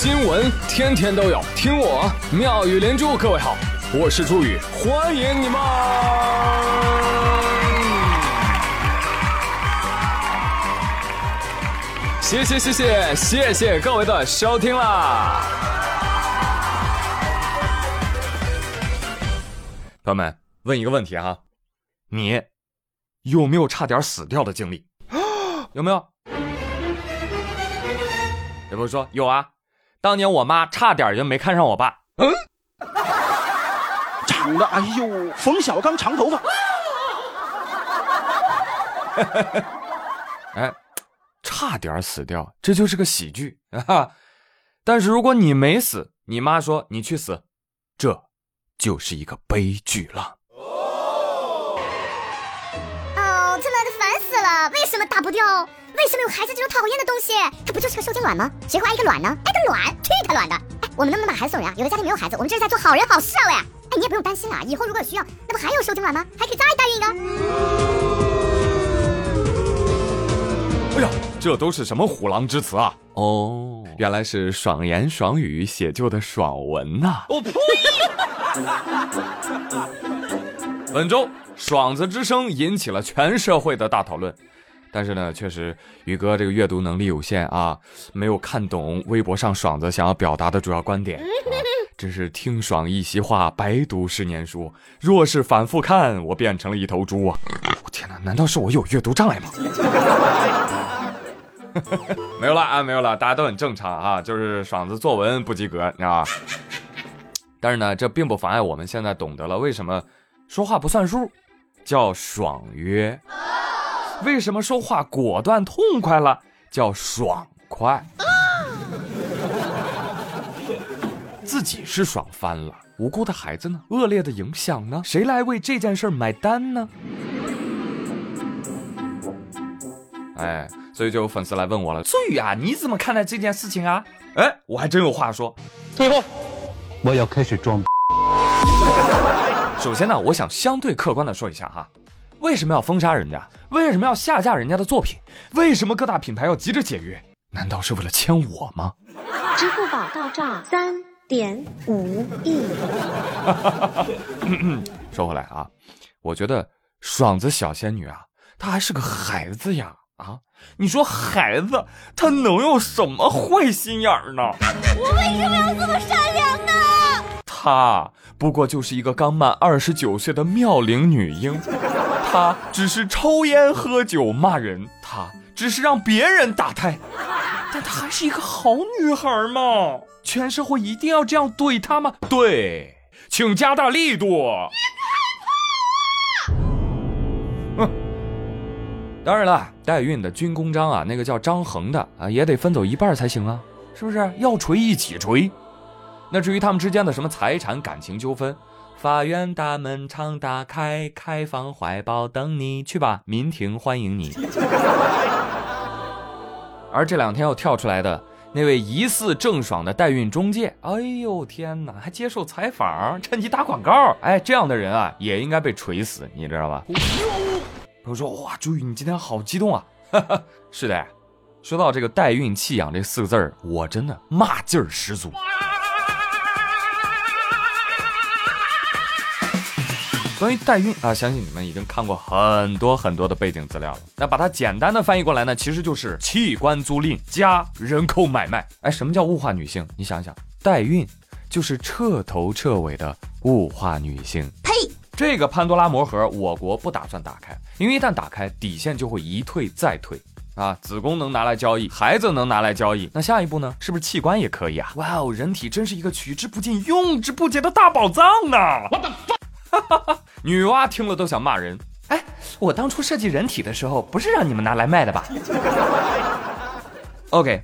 新闻天天都有，听我妙语连珠。各位好，我是朱宇，欢迎你们！谢谢谢谢谢谢各位的收听啦！朋友们，问一个问题哈，你有没有差点死掉的经历？有没有？有朋友说有啊，当年我妈差点就没看上我爸。嗯，长得哎呦，冯小刚长头发。哎，差点死掉，这就是个喜剧啊！但是如果你没死，你妈说你去死，这就是一个悲剧了。哦，真的烦死了！为什么打不掉？为什么有孩子这种讨厌的东西？它不就是个受精卵吗？谁会爱一个卵呢？爱个卵，去他卵的！哎，我们能不能把孩子送人啊？有的家庭没有孩子，我们这是在做好人好事啊！喂，哎，你也不用担心啊，以后如果有需要，那不还有受精卵吗？还可以再代孕一个。哎呀，这都是什么虎狼之词啊？哦，原来是爽言爽语写就的爽文呐！我呸！本周爽子之声引起了全社会的大讨论。但是呢，确实宇哥这个阅读能力有限啊，没有看懂微博上爽子想要表达的主要观点。真是听爽一席话，白读十年书。若是反复看，我变成了一头猪啊！我天哪，难道是我有阅读障碍吗？没有了啊，没有了，大家都很正常啊，就是爽子作文不及格，你知道吧？但是呢，这并不妨碍我们现在懂得了为什么说话不算数，叫爽约。为什么说话果断痛快了叫爽快？自己是爽翻了，无辜的孩子呢？恶劣的影响呢？谁来为这件事买单呢？哎，所以就有粉丝来问我了：“苏宇啊，你怎么看待这件事情啊？”哎，我还真有话说。退后，我要开始装。首先呢，我想相对客观的说一下哈。为什么要封杀人家？为什么要下架人家的作品？为什么各大品牌要急着解约？难道是为了签我吗？支付宝到账三点五亿。说回来啊，我觉得爽子小仙女啊，她还是个孩子呀啊！你说孩子他能有什么坏心眼儿呢？我为什么要这么善良呢？她不过就是一个刚满二十九岁的妙龄女婴。她只是抽烟喝酒骂人，她只是让别人打胎，但她还是一个好女孩嘛？全社会一定要这样怼她吗？对，请加大力度。当然了，代孕的军功章啊，那个叫张恒的啊，也得分走一半才行啊，是不是？要锤一起锤。那至于他们之间的什么财产、感情纠纷？法院大门常打开，开放怀抱等你去吧，民庭欢迎你。而这两天又跳出来的那位疑似郑爽的代孕中介，哎呦天哪，还接受采访，趁机打广告，哎，这样的人啊，也应该被锤死，你知道吧？我说哇，朱宇，你今天好激动啊！是的，说到这个代孕弃养这四个字儿，我真的骂劲儿十足。关于代孕啊，相信你们已经看过很多很多的背景资料了。那把它简单的翻译过来呢，其实就是器官租赁加人口买卖。哎，什么叫物化女性？你想想，代孕就是彻头彻尾的物化女性。呸！这个潘多拉魔盒，我国不打算打开，因为一旦打开，底线就会一退再退啊。子宫能拿来交易，孩子能拿来交易，那下一步呢？是不是器官也可以啊？哇哦，人体真是一个取之不尽、用之不竭的大宝藏呢！我的哈哈哈。女娲听了都想骂人。哎，我当初设计人体的时候，不是让你们拿来卖的吧？OK，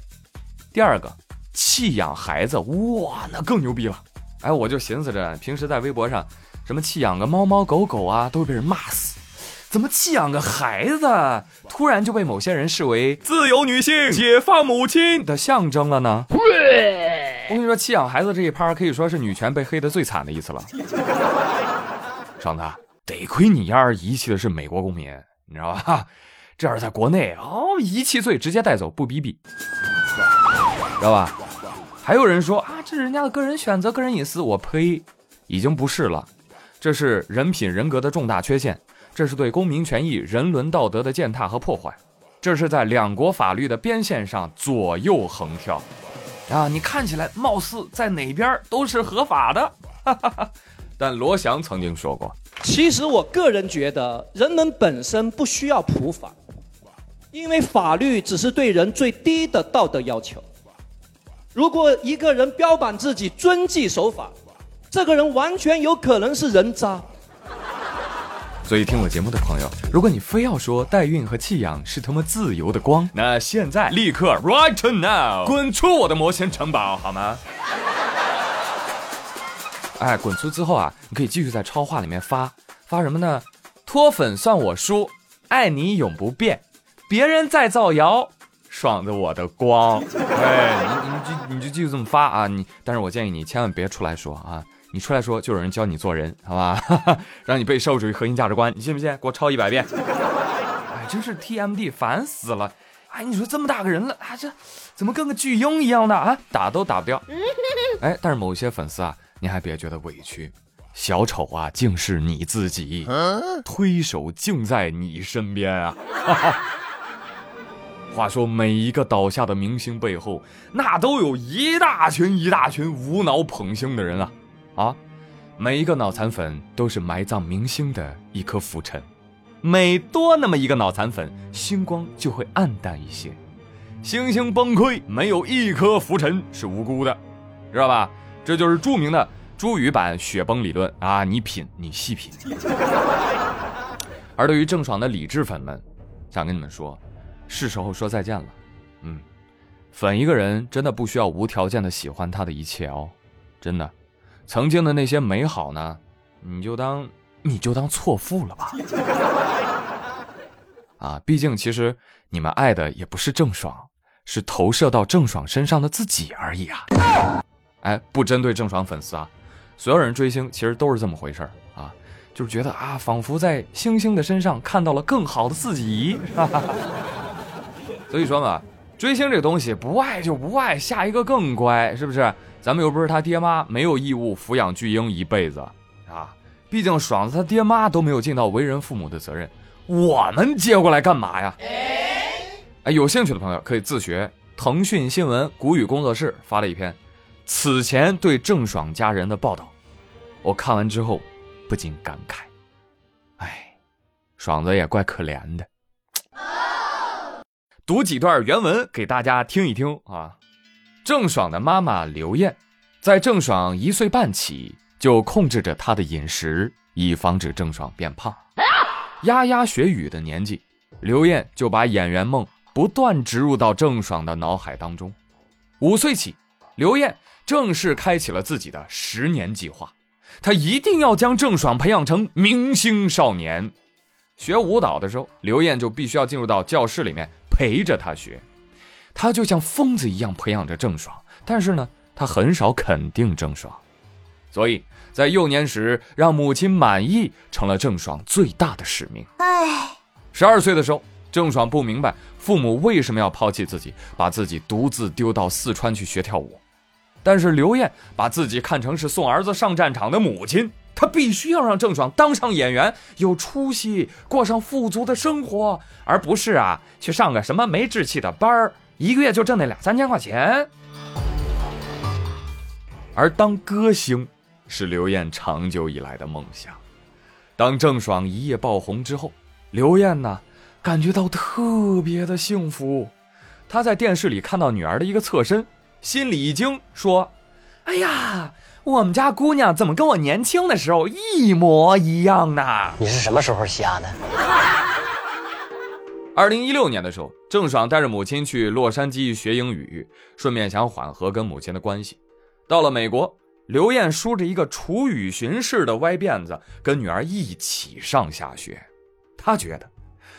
第二个，弃养孩子，哇，那更牛逼了。哎，我就寻思着，平时在微博上，什么弃养个猫猫狗狗啊，都会被人骂死。怎么弃养个孩子，突然就被某些人视为自由女性、解放母亲的象征了呢？我跟你说，弃养孩子这一趴可以说是女权被黑的最惨的一次了。爽子，得亏你丫儿遗弃的是美国公民，你知道吧？这要是在国内哦，遗弃罪直接带走，不逼逼，知道吧？还有人说啊，这是人家的个人选择、个人隐私。我呸，已经不是了，这是人品人格的重大缺陷，这是对公民权益、人伦道德的践踏和破坏，这是在两国法律的边线上左右横跳。啊，你看起来貌似在哪边都是合法的，哈哈哈但罗翔曾经说过，其实我个人觉得，人们本身不需要普法，因为法律只是对人最低的道德要求。如果一个人标榜自己遵纪守法，这个人完全有可能是人渣。所以听我节目的朋友，如果你非要说代孕和弃养是他妈自由的光，那现在立刻 right now 滚出我的魔仙城堡好吗？哎，滚粗之后啊，你可以继续在超话里面发发什么呢？脱粉算我输，爱你永不变，别人再造谣，爽着我的光。哎，你你就你就继续这么发啊！你，但是我建议你千万别出来说啊。你出来说，就有人教你做人，好吧？让你背社会主义核心价值观，你信不信？给我抄一百遍！哎，真是 TMD，烦死了！哎，你说这么大个人了，啊，这怎么跟个巨婴一样的啊？打都打不掉。哎，但是某些粉丝啊，你还别觉得委屈，小丑啊，竟是你自己，推手竟在你身边啊！话说，每一个倒下的明星背后，那都有一大群一大群无脑捧星的人啊！啊，每一个脑残粉都是埋葬明星的一颗浮尘，每多那么一个脑残粉，星光就会暗淡一些。星星崩溃，没有一颗浮尘是无辜的，知道吧？这就是著名的朱宇版雪崩理论啊！你品，你细品。而对于郑爽的理智粉们，想跟你们说，是时候说再见了。嗯，粉一个人真的不需要无条件的喜欢他的一切哦，真的。曾经的那些美好呢，你就当你就当错付了吧。啊，毕竟其实你们爱的也不是郑爽，是投射到郑爽身上的自己而已啊。哎，不针对郑爽粉丝啊，所有人追星其实都是这么回事儿啊，就是觉得啊，仿佛在星星的身上看到了更好的自己。所以说嘛，追星这个东西不爱就不爱，下一个更乖，是不是？咱们又不是他爹妈，没有义务抚养巨婴一辈子啊！毕竟爽子他爹妈都没有尽到为人父母的责任，我们接过来干嘛呀？哎，有兴趣的朋友可以自学。腾讯新闻谷雨工作室发了一篇此前对郑爽家人的报道，我看完之后不禁感慨：哎，爽子也怪可怜的。读几段原文给大家听一听啊。郑爽的妈妈刘艳，在郑爽一岁半起就控制着她的饮食，以防止郑爽变胖。牙牙学语的年纪，刘艳就把演员梦不断植入到郑爽的脑海当中。五岁起，刘艳正式开启了自己的十年计划，她一定要将郑爽培养成明星少年。学舞蹈的时候，刘艳就必须要进入到教室里面陪着她学。他就像疯子一样培养着郑爽，但是呢，他很少肯定郑爽，所以在幼年时让母亲满意成了郑爽最大的使命。唉，十二岁的时候，郑爽不明白父母为什么要抛弃自己，把自己独自丢到四川去学跳舞，但是刘艳把自己看成是送儿子上战场的母亲，她必须要让郑爽当上演员，有出息，过上富足的生活，而不是啊去上个什么没志气的班儿。一个月就挣那两三千块钱，而当歌星是刘艳长久以来的梦想。当郑爽一夜爆红之后，刘艳呢感觉到特别的幸福。她在电视里看到女儿的一个侧身，心里一惊，说：“哎呀，我们家姑娘怎么跟我年轻的时候一模一样呢？”你是什么时候瞎的？二零一六年的时候，郑爽带着母亲去洛杉矶学英语，顺便想缓和跟母亲的关系。到了美国，刘艳梳着一个楚雨荨式的歪辫子，跟女儿一起上下学。她觉得，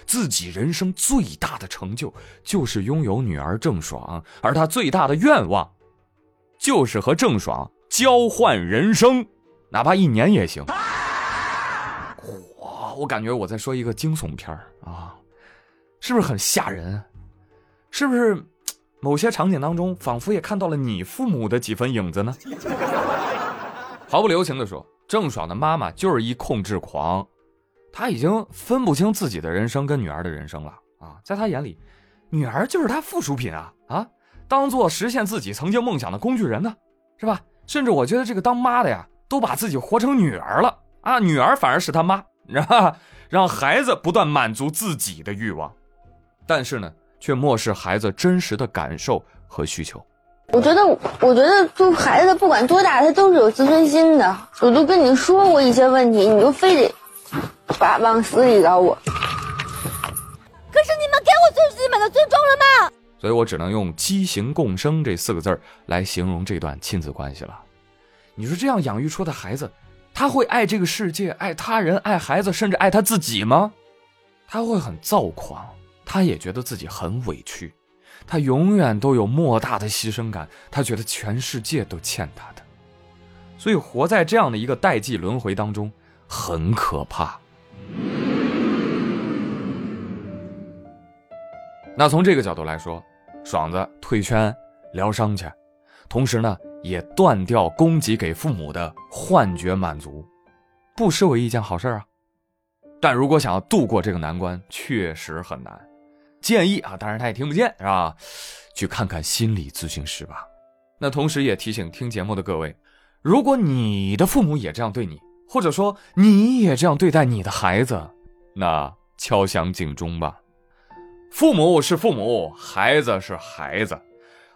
自己人生最大的成就就是拥有女儿郑爽，而她最大的愿望，就是和郑爽交换人生，哪怕一年也行。哇，我感觉我在说一个惊悚片啊！是不是很吓人？是不是某些场景当中，仿佛也看到了你父母的几分影子呢？毫不留情地说，郑爽的妈妈就是一控制狂，他已经分不清自己的人生跟女儿的人生了啊！在他眼里，女儿就是他附属品啊啊，当做实现自己曾经梦想的工具人呢，是吧？甚至我觉得这个当妈的呀，都把自己活成女儿了啊，女儿反而是他妈，让让孩子不断满足自己的欲望，但是呢，却漠视孩子真实的感受和需求。我觉得，我觉得，就孩子不管多大，他都是有自尊心的。我都跟你说过一些问题，你就非得把往死里找我。可是你们给我最基本的尊重了吗？所以我只能用“畸形共生”这四个字来形容这段亲子关系了。你说这样养育出的孩子，他会爱这个世界、爱他人、爱孩子，甚至爱他自己吗？他会很躁狂，他也觉得自己很委屈。他永远都有莫大的牺牲感，他觉得全世界都欠他的，所以活在这样的一个代际轮回当中很可怕。那从这个角度来说，爽子退圈疗伤去，同时呢也断掉供给给父母的幻觉满足，不失为一件好事啊。但如果想要度过这个难关，确实很难。建议啊，当然他也听不见，是吧？去看看心理咨询师吧。那同时也提醒听节目的各位，如果你的父母也这样对你，或者说你也这样对待你的孩子，那敲响警钟吧。父母是父母，孩子是孩子，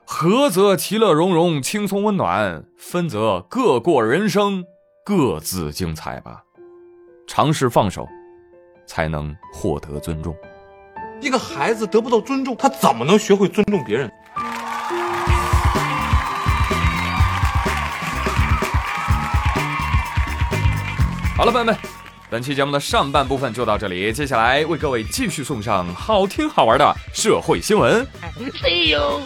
合则其乐融融、轻松温暖，分则各过人生，各自精彩吧。尝试放手，才能获得尊重。一个孩子得不到尊重，他怎么能学会尊重别人？好了，朋友们，本期节目的上半部分就到这里，接下来为各位继续送上好听好玩的社会新闻。See you。